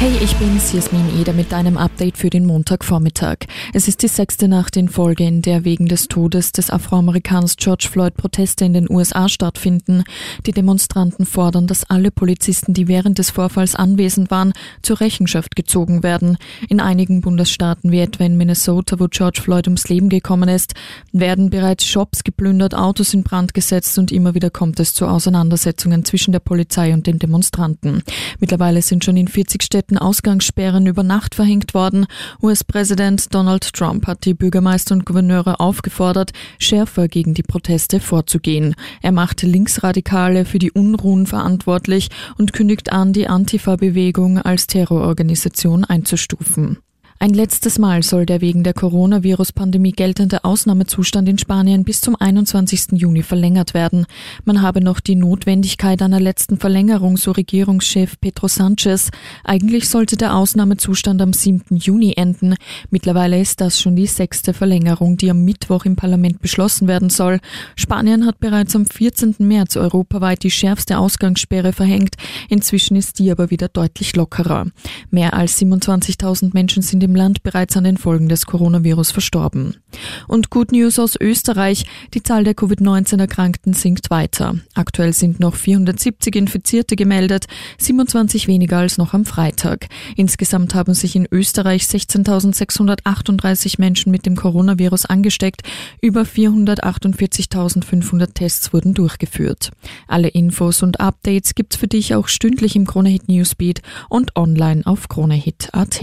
Hey, ich bin's, Jasmin Eder mit deinem Update für den Montagvormittag. Es ist die sechste Nacht in Folge, in der wegen des Todes des Afroamerikaners George Floyd Proteste in den USA stattfinden. Die Demonstranten fordern, dass alle Polizisten, die während des Vorfalls anwesend waren, zur Rechenschaft gezogen werden. In einigen Bundesstaaten, wie etwa in Minnesota, wo George Floyd ums Leben gekommen ist, werden bereits Shops geplündert, Autos in Brand gesetzt und immer wieder kommt es zu Auseinandersetzungen zwischen der Polizei und den Demonstranten. Mittlerweile sind schon in 40 Städten weltweiten Ausgangssperren über Nacht verhängt worden. US-Präsident Donald Trump hat die Bürgermeister und Gouverneure aufgefordert, schärfer gegen die Proteste vorzugehen. Er macht Linksradikale für die Unruhen verantwortlich und kündigt an, die Antifa-Bewegung als Terrororganisation einzustufen. Ein letztes Mal soll der wegen der Coronavirus-Pandemie geltende Ausnahmezustand in Spanien bis zum 21. Juni verlängert werden. Man habe noch die Notwendigkeit einer letzten Verlängerung, so Regierungschef Pedro Sanchez. Eigentlich sollte der Ausnahmezustand am 7. Juni enden. Mittlerweile ist das schon die sechste Verlängerung, die am Mittwoch im Parlament beschlossen werden soll. Spanien hat bereits am 14. März europaweit die schärfste Ausgangssperre verhängt. Inzwischen ist die aber wieder deutlich lockerer. Mehr als 27.000 Menschen sind im Land bereits an den Folgen des Coronavirus verstorben. Und Good News aus Österreich, die Zahl der Covid-19-Erkrankten sinkt weiter. Aktuell sind noch 470 Infizierte gemeldet, 27 weniger als noch am Freitag. Insgesamt haben sich in Österreich 16.638 Menschen mit dem Coronavirus angesteckt, über 448.500 Tests wurden durchgeführt. Alle Infos und Updates gibt's für dich auch stündlich im Kronehit Newsbeat und online auf kronehit.at.